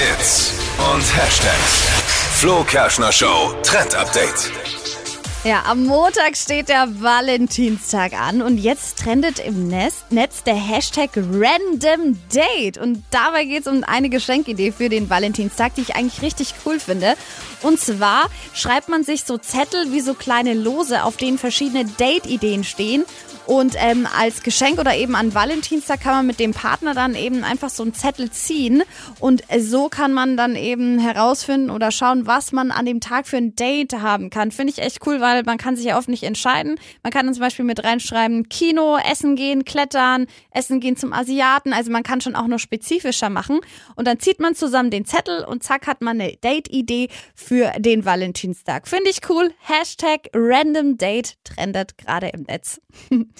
Hits und Hashtags. Flo Kerschner Show Trend Update. Ja, am Montag steht der Valentinstag an und jetzt trendet im Netz, der Hashtag Random Date. Und dabei geht es um eine Geschenkidee für den Valentinstag, die ich eigentlich richtig cool finde. Und zwar schreibt man sich so Zettel wie so kleine Lose, auf denen verschiedene Date-Ideen stehen. Und ähm, als Geschenk oder eben an Valentinstag kann man mit dem Partner dann eben einfach so einen Zettel ziehen. Und so kann man dann eben herausfinden oder schauen, was man an dem Tag für ein Date haben kann. Finde ich echt cool, weil man kann sich ja oft nicht entscheiden. Man kann dann zum Beispiel mit reinschreiben, Kino, Essen gehen, Klettern, Essen gehen zum Asiaten. Also man kann schon auch noch spezifischer machen. Und dann zieht man zusammen den Zettel und zack hat man eine Date-Idee für den Valentinstag. Finde ich cool. Hashtag Random Date trendet gerade im Netz.